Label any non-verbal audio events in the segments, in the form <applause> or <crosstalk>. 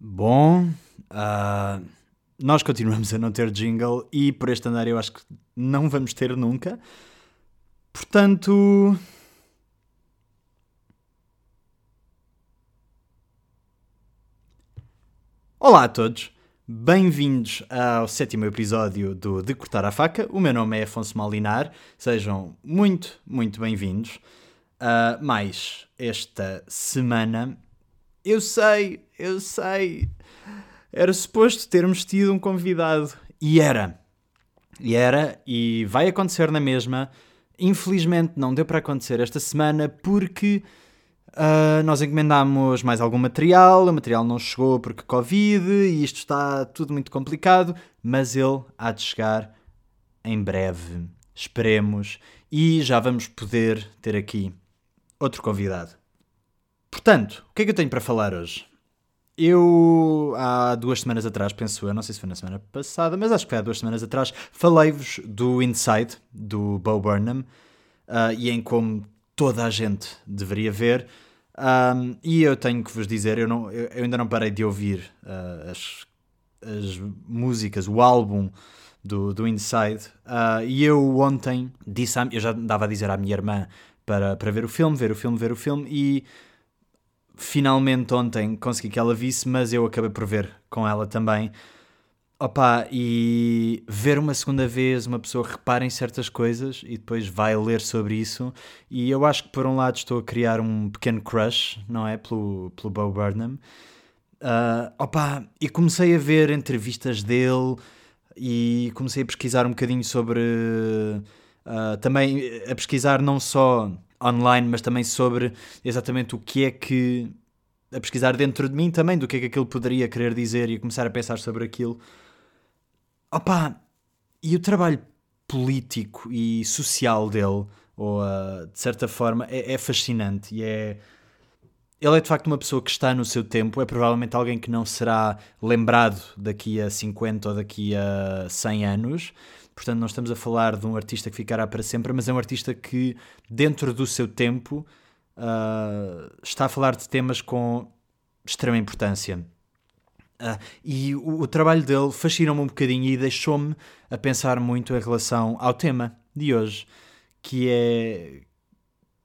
Bom, ah, nós continuamos a não ter jingle e por este andar eu acho que não vamos ter nunca. Portanto. Olá a todos, bem-vindos ao sétimo episódio do De Cortar a Faca. O meu nome é Afonso Malinar, sejam muito, muito bem-vindos. Uh, mais esta semana, eu sei, eu sei, era suposto termos tido um convidado e era, e era, e vai acontecer na mesma. Infelizmente não deu para acontecer esta semana porque Uh, nós encomendámos mais algum material, o material não chegou porque Covid e isto está tudo muito complicado, mas ele há de chegar em breve. Esperemos e já vamos poder ter aqui outro convidado. Portanto, o que é que eu tenho para falar hoje? Eu, há duas semanas atrás, penso eu, não sei se foi na semana passada, mas acho que foi há duas semanas atrás, falei-vos do Inside, do Bo Burnham, uh, e em como toda a gente deveria ver. Um, e eu tenho que vos dizer, eu, não, eu, eu ainda não parei de ouvir uh, as, as músicas, o álbum do, do Inside. Uh, e eu ontem disse, eu já andava a dizer à minha irmã para, para ver o filme, ver o filme, ver o filme, e finalmente ontem consegui que ela visse, mas eu acabei por ver com ela também. Opa, e ver uma segunda vez uma pessoa repara em certas coisas e depois vai ler sobre isso. E eu acho que por um lado estou a criar um pequeno crush, não é? Pelo, pelo Bo Burnham. Uh, opa, e comecei a ver entrevistas dele e comecei a pesquisar um bocadinho sobre. Uh, também a pesquisar não só online, mas também sobre exatamente o que é que. a pesquisar dentro de mim também, do que é que aquilo poderia querer dizer e começar a pensar sobre aquilo. Opa, e o trabalho político e social dele, ou uh, de certa forma, é, é, fascinante e é. Ele é de facto uma pessoa que está no seu tempo, é provavelmente alguém que não será lembrado daqui a 50 ou daqui a 100 anos. Portanto, não estamos a falar de um artista que ficará para sempre, mas é um artista que, dentro do seu tempo, uh, está a falar de temas com extrema importância. Uh, e o, o, trabalho dele fascinou-me um bocadinho e deixou-me a pensar muito em relação ao tema de hoje, que é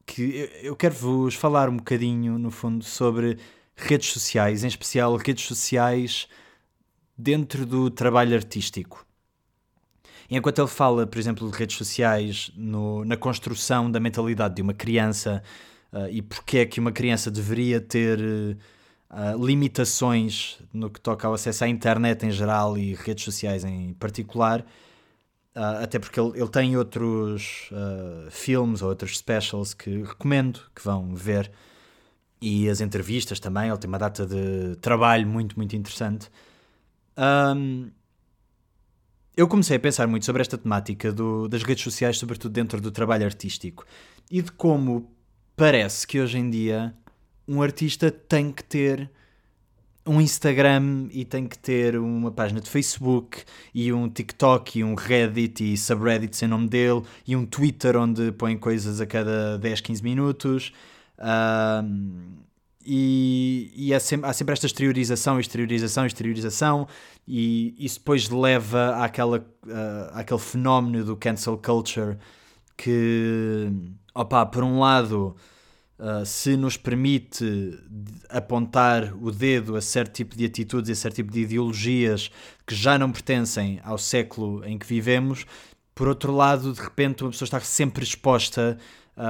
que eu quero vos falar um bocadinho, no fundo, sobre redes sociais, em especial redes sociais dentro do trabalho artístico. Enquanto ele fala, por exemplo, de redes sociais no, na construção da mentalidade de uma criança uh, e porque é que uma criança deveria ter uh, limitações no que toca ao acesso à internet em geral e redes sociais em particular, uh, até porque ele, ele tem outros uh, filmes ou outros specials que recomendo que vão ver e as entrevistas também. Ele tem uma data de trabalho muito, muito interessante. Um, eu comecei a pensar muito sobre esta temática do, das redes sociais, sobretudo dentro do trabalho artístico, e de como parece que hoje em dia um artista tem que ter um Instagram e tem que ter uma página de Facebook e um TikTok e um Reddit e subreddits em nome dele e um Twitter onde põe coisas a cada 10, 15 minutos. E, e sempre, há sempre esta exteriorização, exteriorização, exteriorização, e isso depois leva àquela, uh, àquele fenómeno do cancel culture que, opa, por um lado Uh, se nos permite apontar o dedo a certo tipo de atitudes e a certo tipo de ideologias que já não pertencem ao século em que vivemos, por outro lado, de repente, uma pessoa está sempre exposta e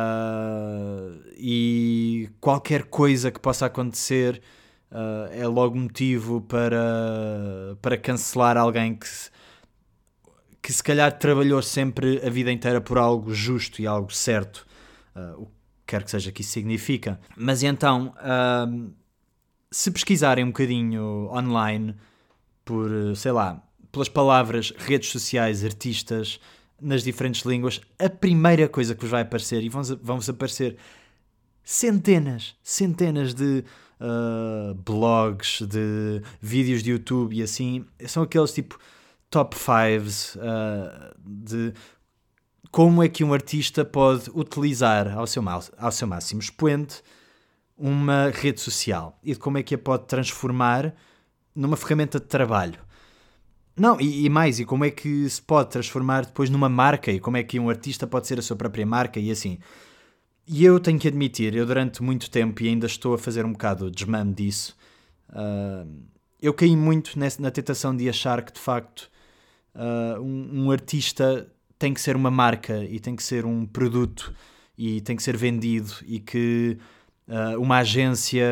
qualquer coisa que possa acontecer uh, é logo motivo para, para cancelar alguém que, que se calhar trabalhou sempre a vida inteira por algo justo e algo certo. Uh, quer que seja que isso significa. Mas então, se pesquisarem um bocadinho online por, sei lá, pelas palavras redes sociais, artistas, nas diferentes línguas, a primeira coisa que vos vai aparecer, e vão-vos aparecer centenas, centenas de uh, blogs, de vídeos de YouTube e assim, são aqueles tipo top fives uh, de como é que um artista pode utilizar ao seu, ao seu máximo expoente uma rede social e de como é que a pode transformar numa ferramenta de trabalho. Não, e, e, mais, e como é que se pode transformar depois numa marca e como é que um artista pode ser a sua própria marca e assim. E eu tenho que admitir, eu durante muito tempo e ainda estou a fazer um bocado de desmame disso, uh, eu caí muito nessa, na tentação de achar que de facto uh, um, um, artista tem que ser uma marca e tem que ser um produto e tem que ser vendido e que uh, uma agência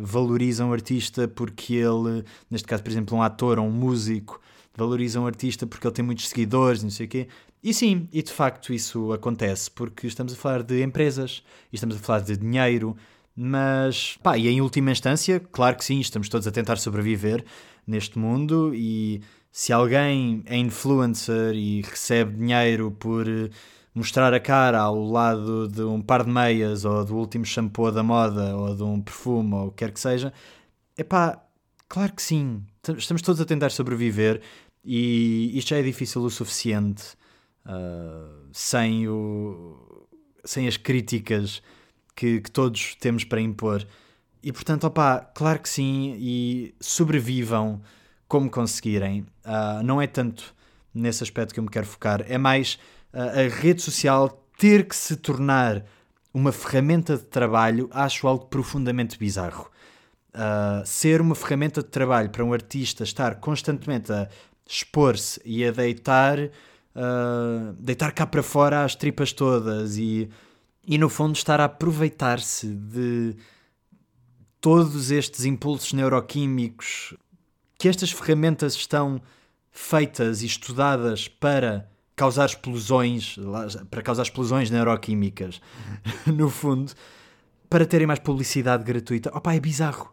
valoriza um artista porque ele, neste caso, por exemplo, um ator ou um músico, valoriza um artista porque ele tem muitos seguidores, não sei o quê. E sim, e de facto isso acontece porque estamos a falar de empresas estamos a falar de dinheiro, mas pá, e em última instância, claro que sim, estamos todos a tentar sobreviver neste mundo e se alguém é influencer e recebe dinheiro por mostrar a cara ao lado de um par de meias ou do último shampoo da moda ou de um perfume ou o que quer que seja, é pá, claro que sim. Estamos todos a tentar sobreviver e isto já é difícil o suficiente uh, sem, o, sem as críticas que, que, todos temos para impor. E portanto, opá, claro que sim, e sobrevivam como conseguirem. Uh, não é tanto nesse aspecto que eu me quero focar, é mais a rede social ter que se tornar uma ferramenta de trabalho, acho algo profundamente bizarro. Uh, ser uma ferramenta de trabalho para um artista estar constantemente a expor-se e a deitar, uh, deitar cá para fora as tripas todas e, e no fundo estar a aproveitar-se de todos estes impulsos neuroquímicos que estas ferramentas estão feitas e estudadas para causar explosões, para causar explosões neuroquímicas, <laughs> no fundo, para terem mais publicidade gratuita. Opa, é bizarro.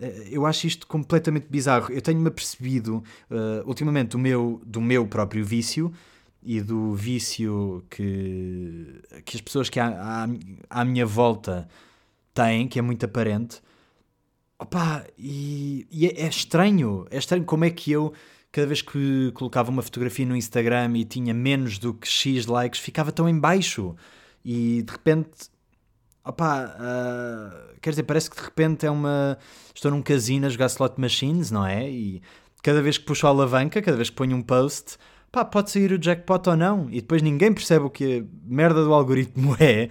Eh, eu acho isto completamente bizarro. Eu tenho-me apercebido uh, ultimamente do meu, do meu próprio vício e do vício que, que as pessoas que à, à, à minha volta têm, que é muito aparente. Opa, e, e é, é estranho. É estranho como é que eu cada vez que colocava uma fotografia no Instagram e tinha menos do que X likes, ficava tão em baixo. E de repente, opá, uh, quer dizer, parece que de repente é uma. Estou num casino a jogar slot machines, não é? E cada vez que puxo a alavanca, cada vez que ponho um post, pá, pode sair o jackpot ou não. E depois ninguém percebe o que a merda do algoritmo <laughs> é.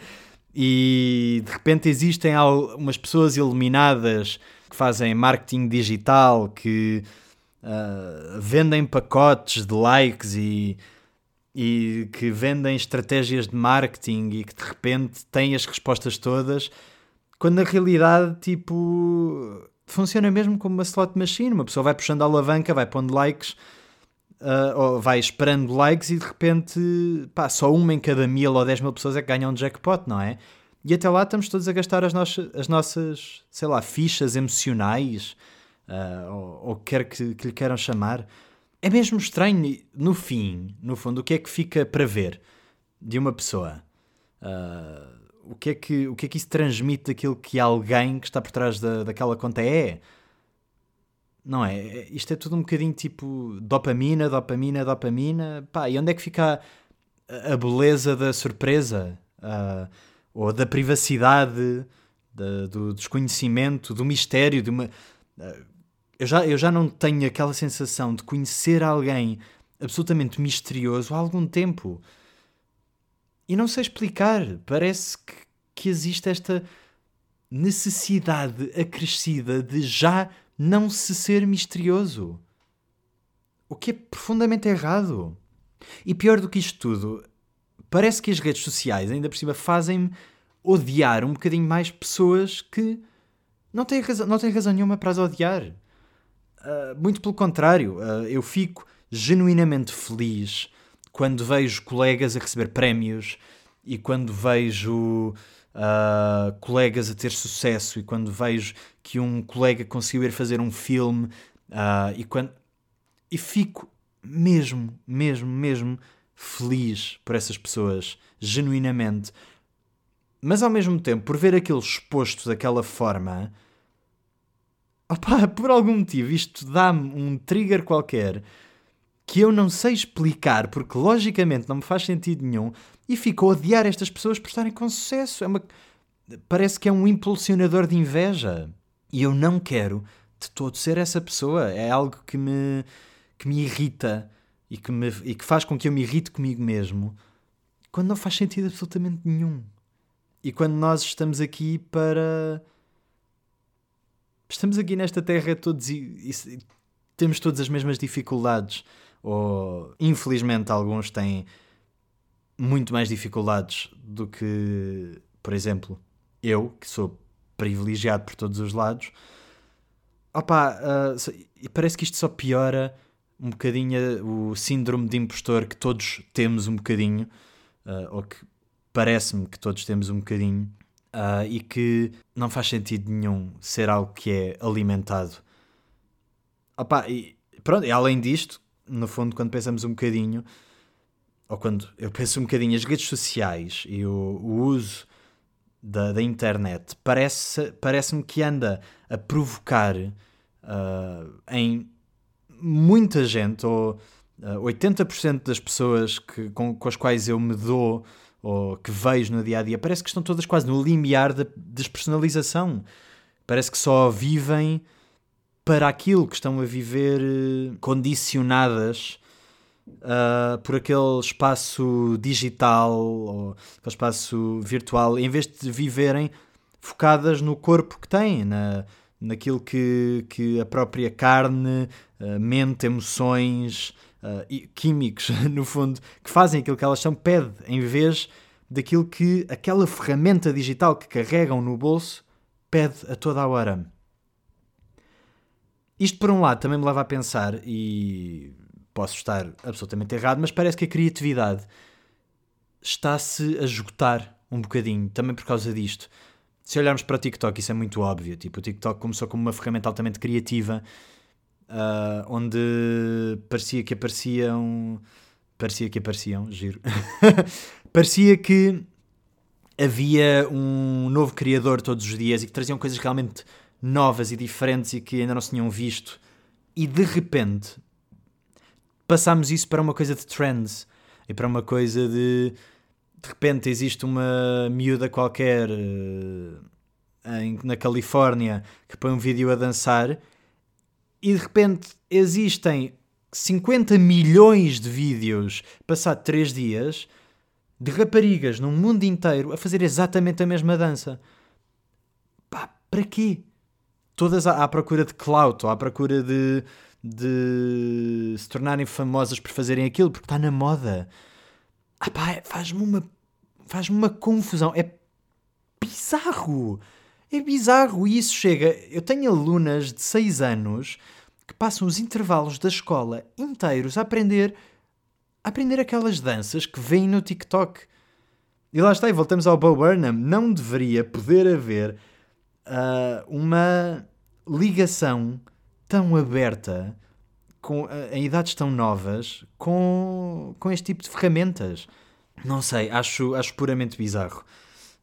E de repente existem umas pessoas iluminadas que fazem marketing digital, que uh, vendem pacotes de likes e, e que vendem estratégias de marketing e que de repente têm as respostas todas, quando na realidade, tipo, funciona mesmo como uma slot machine. Uma pessoa vai puxando a alavanca, vai pondo likes, uh, ou vai esperando likes e de repente, pá, só uma em cada mil ou dez mil pessoas é que ganham um jackpot, não é? E até lá estamos todos a gastar as nossas, as nossas sei lá, fichas emocionais uh, ou, ou quer que, que lhe queiram chamar, é mesmo estranho, no fim, no fundo, o que é que fica para ver de uma pessoa? Uh, o, que é que, o que é que isso transmite daquilo que alguém que está por trás da, daquela conta é? Não é? é isto é tudo um bocadinho tipo dopamina, dopamina, dopamina. Pá, e onde é que fica a, a beleza da surpresa? Uh, ou da privacidade, da, do desconhecimento, do mistério, de uma. Uh, eu já, eu já não tenho aquela sensação de conhecer alguém absolutamente misterioso há algum tempo. E não sei explicar. Parece que, que existe esta necessidade acrescida de já não se ser misterioso. O que é profundamente errado. E pior do que isto tudo, parece que as redes sociais, ainda por cima, fazem-me odiar um bocadinho mais pessoas que não têm razão, não têm razão nenhuma para as odiar. Ah, muito pelo contrário, uh, eu fico genuinamente feliz quando vejo colegas a receber prémios e quando vejo uh, colegas a ter sucesso e quando vejo que um colega conseguiu ir fazer um filme e quando e fico mesmo, mesmo, mesmo feliz por essas pessoas, genuinamente. Mas ao mesmo tempo, por ver aquilo exposto daquela forma, por algum motivo isto dá-me um trigger qualquer que eu não sei explicar, porque logicamente não me faz sentido nenhum, e fico a odiar estas pessoas por estarem com sucesso. É uma... Parece que é um impulsionador de inveja. E eu não quero de todo ser essa pessoa. É algo que me, que me irrita e que, me, e que faz com que eu me irrite comigo mesmo quando não faz sentido absolutamente nenhum. E quando nós estamos aqui para. Estamos aqui nesta terra todos e, e temos todas as mesmas dificuldades. Ou, infelizmente, alguns têm muito mais dificuldades do que, por exemplo, eu, que sou privilegiado por todos os lados. Opa, uh, parece que isto só piora um bocadinho o síndrome de impostor que todos temos um bocadinho, uh, ou que parece-me que todos temos um bocadinho, uh, e que não faz sentido nenhum ser algo que é alimentado. Opa, e pronto, e além disto, no fundo, quando pensamos um bocadinho, ou quando eu penso um bocadinho, as redes sociais e o, o uso da, da internet parece-me parece que anda a provocar uh, em muita gente, ou uh, 80% das pessoas que, com, com as quais eu me dou ou que vejo no dia a dia, parece que estão todas quase no limiar da despersonalização. Parece que só vivem para aquilo que estão a viver eh, condicionadas uh, por aquele espaço digital ou aquele espaço virtual, em vez de viverem focadas no corpo que têm, na, naquilo que, que a própria carne, uh, mente, emoções uh, químicos, <laughs> no fundo, que fazem aquilo que elas são, pede, em vez daquilo que aquela ferramenta digital que carregam no bolso pede a toda a hora. Isto, por um lado, também me leva a pensar, e posso estar absolutamente errado, mas parece que a criatividade está-se a esgotar um bocadinho, também por causa disto. Se olharmos para o TikTok, isso é muito óbvio. Tipo, o TikTok começou como uma ferramenta altamente criativa, uh, onde parecia que apareciam. Parecia que apareciam, giro. <laughs> parecia que havia um novo criador todos os dias e que traziam coisas realmente novas e diferentes e que ainda não se tinham visto. E de repente passámos isso para uma coisa de trends e para uma coisa de. De repente existe uma miúda qualquer em, na Califórnia que põe um vídeo a dançar e de repente existem 50 milhões de vídeos passado 3 dias de raparigas no mundo inteiro a fazer exatamente a mesma dança. Pá, para quê? todas à, à procura de clout ou à procura de, de se tornarem famosas por fazerem aquilo, porque está na moda. Ah pá, faz-me uma, faz uma confusão. É bizarro. É bizarro. Isso chega. Eu tenho alunas de 6 anos que passam os intervalos da escola inteiros a aprender, a aprender aquelas danças que vêm no TikTok. E lá está, e voltamos ao Bo Burnham. Não deveria poder haver uh, uma ligação tão aberta com, uh, em idades tão novas com, com este tipo de ferramentas. Não sei, acho, acho puramente bizarro.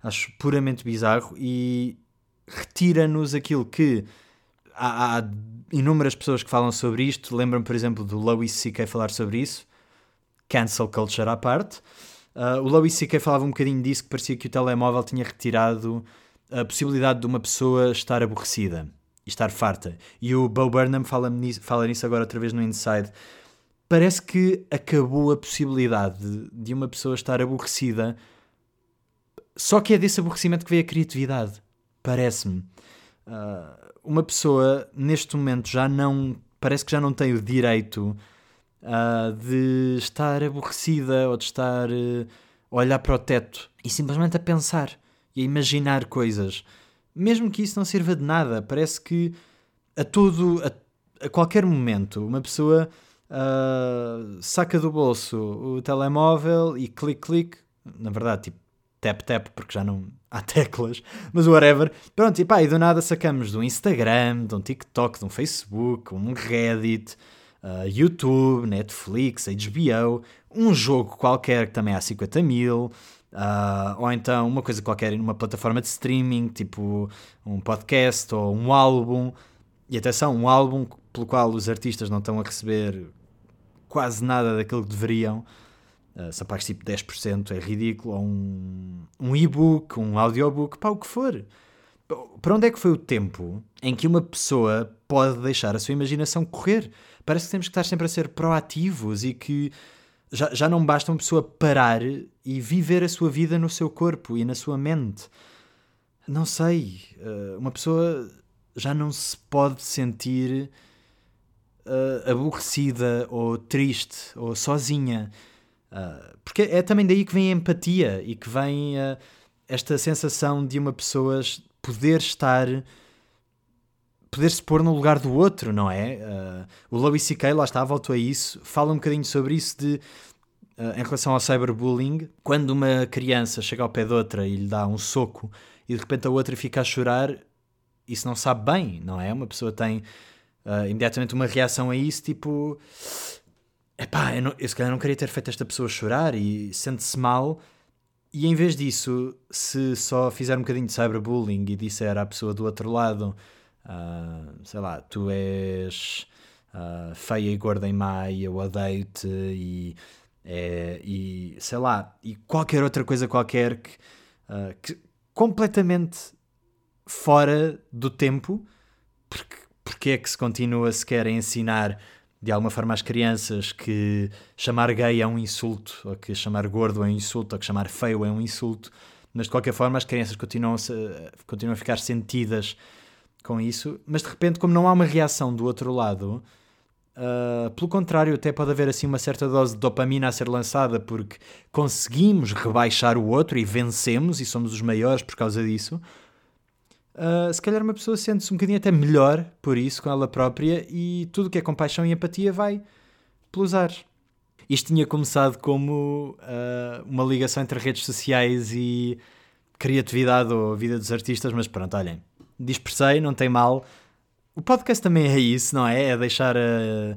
Acho puramente bizarro e retira-nos aquilo que há, há, inúmeras pessoas que falam sobre isto. Lembram, por exemplo, do Louis C.K. falar sobre isso. Cancel culture à parte. Uh, o Louis C.K. falava um bocadinho disso, que parecia que o telemóvel tinha retirado a possibilidade de uma pessoa estar aborrecida e estar farta. E o Bo Burnham fala nisso, fala nisso agora outra vez no Inside. Parece que acabou a possibilidade de, de uma pessoa estar aborrecida. Só que é desse aborrecimento que vem a criatividade. Parece-me. Uh, uma pessoa, neste momento, já não. Parece que já não tem o direito uh, de estar aborrecida ou de estar uh, a olhar para o teto e simplesmente a pensar e a imaginar coisas. Mesmo que isso não sirva de nada, parece que a todo, a, a qualquer momento, uma pessoa uh, saca do bolso o telemóvel e clique, clique, na verdade, tipo tap, tap, porque já não há teclas, mas whatever. Pronto, e pá, e do nada sacamos do Instagram, de um TikTok, de um Facebook, um Reddit, uh, YouTube, Netflix, HBO, um jogo qualquer que também há 50 mil, Uh, ou então uma coisa qualquer numa plataforma de streaming, tipo um podcast ou um álbum. E atenção, um álbum pelo qual os artistas não estão a receber quase nada daquilo que deveriam. Uh, se pagas tipo 10% é ridículo. Ou um, um e-book, um audiobook, pá, o que for. Para onde é que foi o tempo em que uma pessoa pode deixar a sua imaginação correr? Parece que temos que estar sempre a ser proativos e que já, já não basta uma pessoa parar e viver a sua vida no seu corpo e na sua mente. Não sei, eh, uma pessoa já não se pode sentir uh, aborrecida ou triste ou sozinha. Uh, porque é também daí que vem a empatia e que vem uh, esta sensação de uma pessoa poder estar poder se pôr no lugar do outro, não é? Uh, o Louis C.K. lá está, voltou a isso, fala um bocadinho sobre isso de uh, em relação ao cyberbullying, quando uma criança chega ao pé de outra e lhe dá um soco e de repente a outra fica a chorar, isso não sabe bem, não é? Uma pessoa tem uh, imediatamente uma reação a isso, tipo, epá, eu, não, eu se calhar não queria ter feito esta pessoa chorar e sente-se mal. E em vez disso, se só fizer um bocadinho de cyberbullying e disser à pessoa do outro lado, uh, sei lá, tu és uh, feia e gorda em má e eu odeio-te e, é, e sei lá, e qualquer outra coisa qualquer que, uh, que completamente fora do tempo, porque porque é que se continua sequer a ensinar de alguma forma às crianças que chamar gay é um insulto, ou que chamar gordo é um insulto, ou que chamar feio é um insulto, mas de qualquer forma as crianças continuam a, continuam a ficar sentidas com isso, mas de repente, como não há uma reação do outro lado, uh, pelo contrário, até pode haver assim uma certa dose de dopamina a ser lançada porque conseguimos rebaixar o outro e vencemos e somos os maiores por causa disso uh, se calhar uma pessoa sente-se um bocadinho até melhor por isso, com ela própria, e tudo que é compaixão e empatia vai pelos ares. Isto tinha começado como uh, uma ligação entre redes sociais e criatividade ou vida dos artistas, mas pronto, olhem, dispersei, não tem mal. O podcast também é isso, não é? É deixar, uh,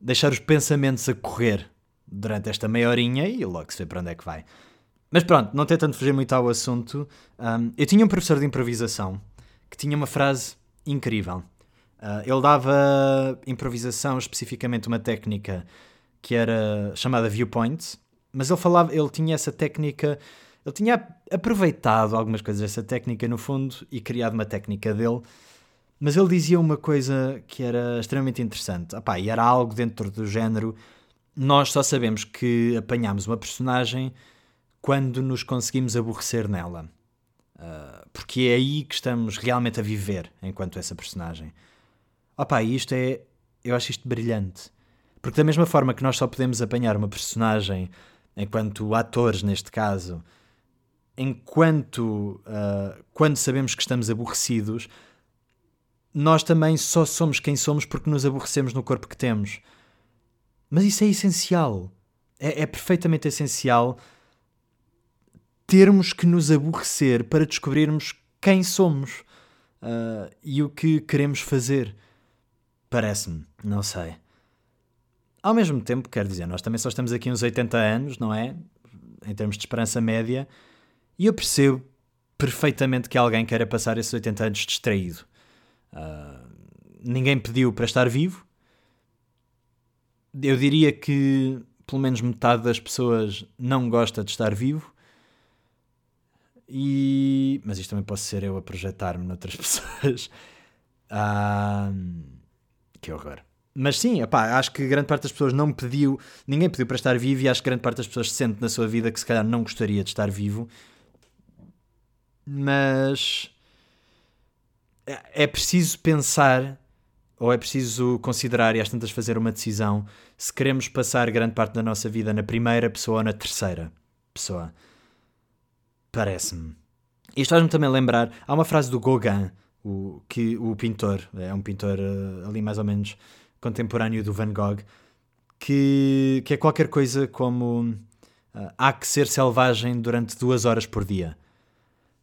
deixar os pensamentos a correr durante esta meia horinha e logo se vê para onde é que vai. Mas pronto, não tentando fugir muito ao assunto, um, eu tinha um professor de improvisação que tinha uma frase incrível. Uh, ele dava improvisação, especificamente uma técnica que era chamada viewpoint, mas ele falava, ele tinha essa técnica, ele tinha aproveitado algumas coisas dessa técnica no fundo e criado uma técnica dele, mas ele dizia uma coisa que era extremamente interessante. Epá, e era algo dentro do género: nós só sabemos que apanhamos uma personagem quando nos conseguimos aborrecer nela. Uh, porque é aí que estamos realmente a viver enquanto essa personagem. Opa, isto é. Eu acho isto brilhante. Porque, da mesma forma que nós só podemos apanhar uma personagem enquanto atores, neste caso, enquanto. Uh, quando sabemos que estamos aborrecidos, nós também só somos quem somos porque nos aborrecemos no corpo que temos. Mas isso é essencial. É, é perfeitamente essencial termos que nos aborrecer para descobrirmos quem somos uh, e o que queremos fazer. Parece-me, não sei. Ao mesmo tempo, quero dizer, nós também só estamos aqui uns 80 anos, não é? Em termos de esperança média, e eu percebo perfeitamente que alguém queira passar esses 80 anos distraído. Uh, ninguém pediu para estar vivo. Eu diria que pelo menos metade das pessoas não gosta de estar vivo. E... Mas isto também pode ser eu a projetar-me noutras <laughs> pessoas. Que horror. Mas sim, epá, acho que grande parte das pessoas não pediu, ninguém pediu para estar vivo e acho que grande parte das pessoas sente na sua vida que se calhar não gostaria de estar vivo. Mas é, é preciso pensar ou é preciso considerar e às tantas fazer uma decisão se queremos passar grande parte da nossa vida na primeira pessoa ou na terceira pessoa. Parece-me. Isto faz-me também lembrar. Há uma frase do Gauguin, o, que, o pintor, é um pintor uh, ali mais ou menos contemporâneo do Van Gogh, que, que é qualquer coisa como uh, há que ser selvagem durante duas horas por dia.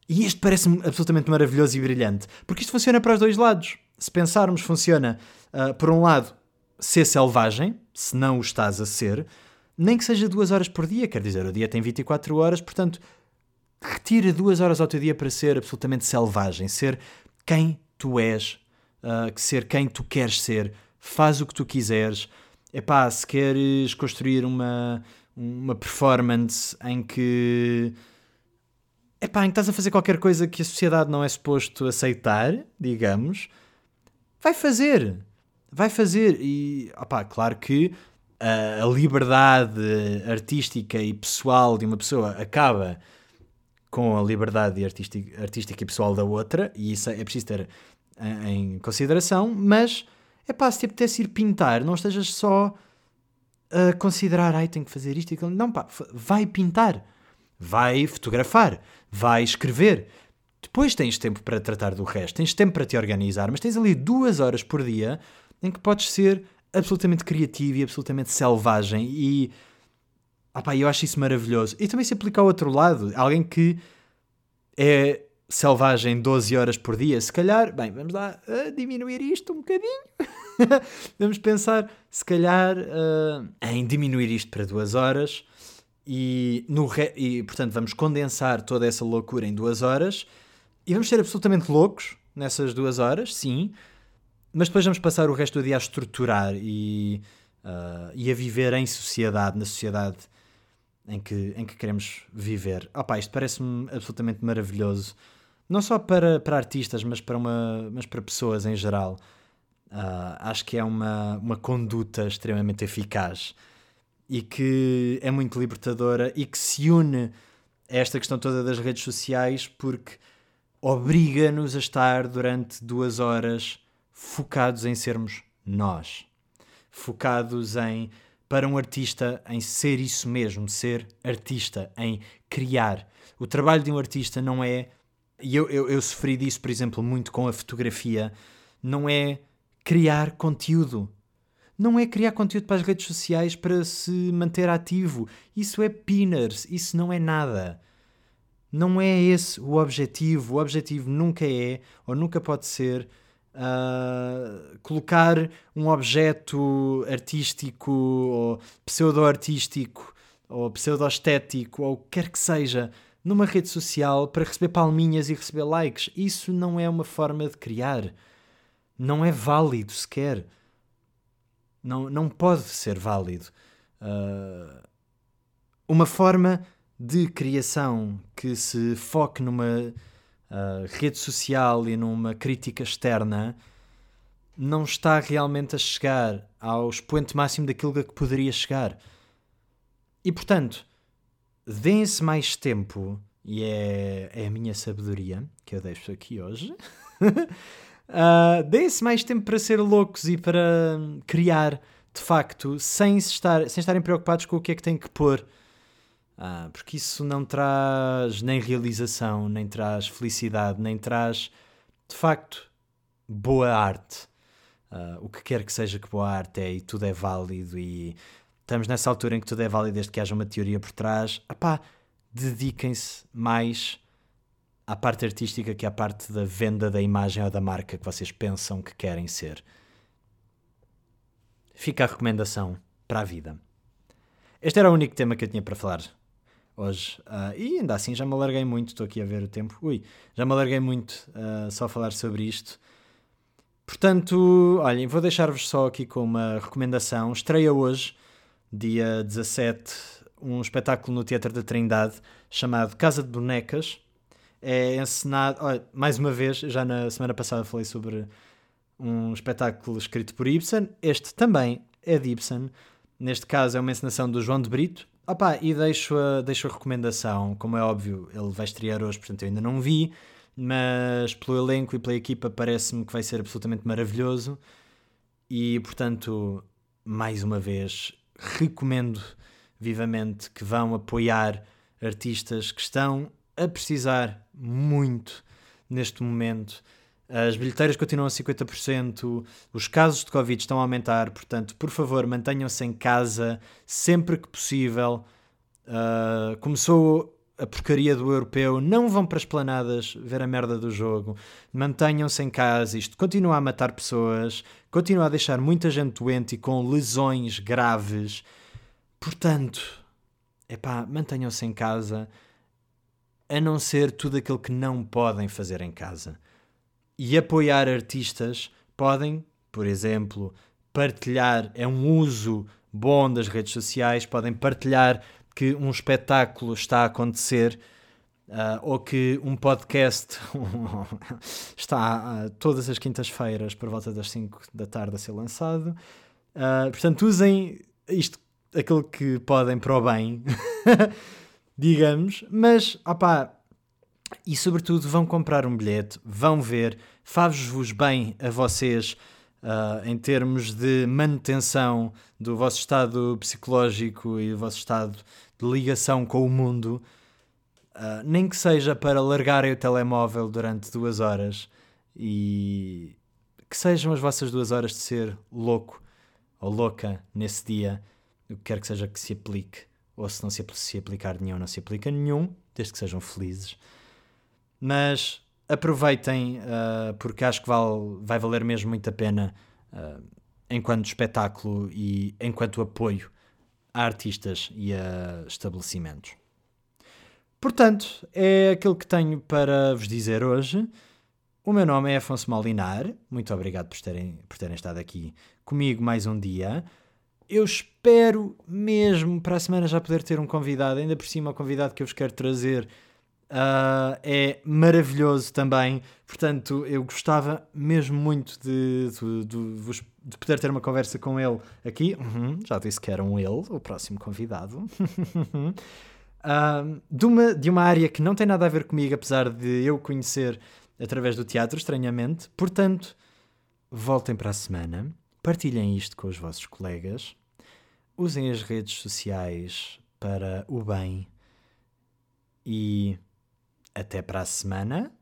E isto parece-me absolutamente maravilhoso e brilhante, porque isto funciona para os dois lados. Se pensarmos, funciona, uh, por um lado, ser selvagem, se não o estás a ser, nem que seja duas horas por dia, quer dizer, o dia tem 24 horas, portanto, retira duas horas ao teu dia para ser absolutamente selvagem, ser quem tu és, uh, ser quem tu queres ser, faz o que tu quiseres. Epá, se queres construir uma, uma performance em que epá, em que estás a fazer qualquer coisa que a sociedade não é suposto aceitar, digamos, vai fazer. Vai fazer. E, opá, claro que a, a liberdade artística e pessoal de uma pessoa acaba com a liberdade artística, artística e pessoal da outra, e isso é preciso ter em, consideração, mas é pá, se te ir pintar, não estejas só a considerar, ai, tenho que fazer isto e aquilo. Não, pá, vai pintar, vai fotografar, vai escrever. Depois tens tempo para tratar do resto, tens tempo para te organizar, mas tens ali duas horas por dia em que podes ser absolutamente criativo e absolutamente selvagem e ah pá, eu acho isso maravilhoso. E também se aplica ao outro lado, alguém que é selvagem 12 horas por dia, se calhar, bem, vamos lá uh, diminuir isto um bocadinho. <laughs> vamos pensar, se calhar, uh, em diminuir isto para duas horas e, no re... e, portanto, vamos condensar toda essa loucura em duas horas e vamos ser absolutamente loucos nessas duas horas, sim, mas depois vamos passar o resto do dia a estruturar e, uh, e a viver em sociedade, na sociedade em que, em que queremos viver. Opa, isto parece-me absolutamente maravilhoso. Não só para, para artistas, mas para, uma, mas para pessoas em geral. Uh, acho que é uma, uma conduta extremamente eficaz e que é muito libertadora e que se une a esta questão toda das redes sociais porque obriga-nos a estar durante duas horas focados em sermos nós, focados em para um artista em ser isso mesmo, ser artista, em criar. O trabalho de um artista não é. E eu, eu, eu sofri disso, por exemplo, muito com a fotografia. Não é criar conteúdo. Não é criar conteúdo para as redes sociais para se manter ativo. Isso é pinners, isso não é nada. Não é esse o objetivo. O objetivo nunca é, ou nunca pode ser, uh, colocar um objeto artístico ou pseudo-artístico ou pseudo-estético ou o que quer que seja numa rede social para receber palminhas e receber likes. Isso não é uma forma de criar. Não é válido sequer. Não, não pode ser válido. Uh, uma forma de criação que se foque numa uh, rede social e numa crítica externa não está realmente a chegar ao expoente máximo daquilo que poderia chegar. E portanto, deem-se mais tempo, e é, é a minha sabedoria que eu deixo aqui hoje. uh, <laughs> deem-se mais tempo para ser loucos e para criar de facto, sem, estar, sem estarem preocupados com o que é que têm que pôr ah, porque isso não traz nem realização, nem traz felicidade, nem traz de facto boa arte. Uh, o que quer que seja que boa arte é e tudo é válido e estamos nessa altura em que tudo é válido desde que haja uma teoria por trás. Epá, dediquem-se mais à parte artística que à parte da venda da imagem ou da marca que vocês pensam que querem ser. Fica a recomendação para a vida. Este era o único tema que eu tinha para falar hoje. Uh, e ainda assim já me alarguei muito, estou aqui a ver o tempo. Ui, já me alarguei muito uh, só a falar sobre isto. Portanto, olhem, vou deixar-vos só aqui com uma recomendação. Estreia hoje, dia 17, um espetáculo no Teatro da Trindade chamado Casa de Bonecas. É encenado, olha, mais uma vez, já na semana passada falei sobre um espetáculo escrito por Ibsen. Este também é de Ibsen. Neste caso é uma encenação do João de Brito, Opa, e deixo a, deixo a recomendação, como é óbvio, ele vai estrear hoje, portanto eu ainda não vi, mas pelo elenco e pela equipa parece-me que vai ser absolutamente maravilhoso. E, portanto, mais uma vez, recomendo vivamente que vão apoiar artistas que estão a precisar muito neste momento as bilheteiras continuam a 50%, os casos de Covid estão a aumentar, portanto, por favor, mantenham-se em casa sempre que possível. Uh, começou a porcaria do europeu, não vão para as planadas ver a merda do jogo, mantenham-se em casa, isto continua a matar pessoas, continua a deixar muita gente doente e com lesões graves. Portanto, epá, mantenham-se em casa, a não ser tudo aquilo que não podem fazer em casa e apoiar artistas podem, por exemplo, partilhar, é um uso bom das redes sociais, podem partilhar que um espetáculo está a acontecer Uh, ou que um podcast <laughs> está uh, todas as quintas-feiras por volta das 5 da tarde a ser lançado. Uh, portanto, usem isto, aquilo que podem para o bem, <laughs> digamos, mas opá, e sobretudo vão comprar um bilhete, vão ver, faz-vos bem a vocês. em termos de manutenção do vosso estado psicológico e do vosso estado de ligação com o mundo, Uh, nem que seja para largarem o telemóvel durante duas horas e que sejam as vossas duas horas de ser louco ou louca nesse dia, o que quer que seja que se aplique, ou se não se, se aplicar nenhum, não se aplica nenhum, desde que sejam felizes. Mas aproveitem, uh, porque acho que vale, vai valer mesmo muito a pena uh, enquanto espetáculo e enquanto apoio a artistas e a estabelecimentos. Portanto, é aquilo que tenho para vos dizer hoje. O meu nome é Afonso Molinar. Muito obrigado por terem, por terem estado aqui comigo mais um dia. Eu espero mesmo para a semana já poder ter um convidado, ainda por cima o convidado que eu vos quero trazer uh, é maravilhoso também. Portanto, eu gostava mesmo muito de, de, de, de poder ter uma conversa com ele aqui. Uhum, já disse que era um ele, o próximo convidado. uh, <laughs> de, uma, de uma área que não tem nada a ver comigo, apesar de eu conhecer através do teatro, estranhamente. Portanto, voltem para a semana, partilhem isto com os vossos colegas, usem as redes sociais para o bem e até para a semana.